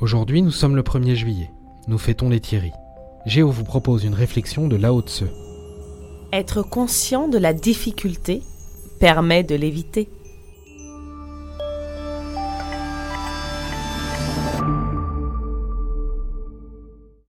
Aujourd'hui, nous sommes le 1er juillet. Nous fêtons les Thierry. Géo vous propose une réflexion de Lao Tse. Être conscient de la difficulté permet de l'éviter.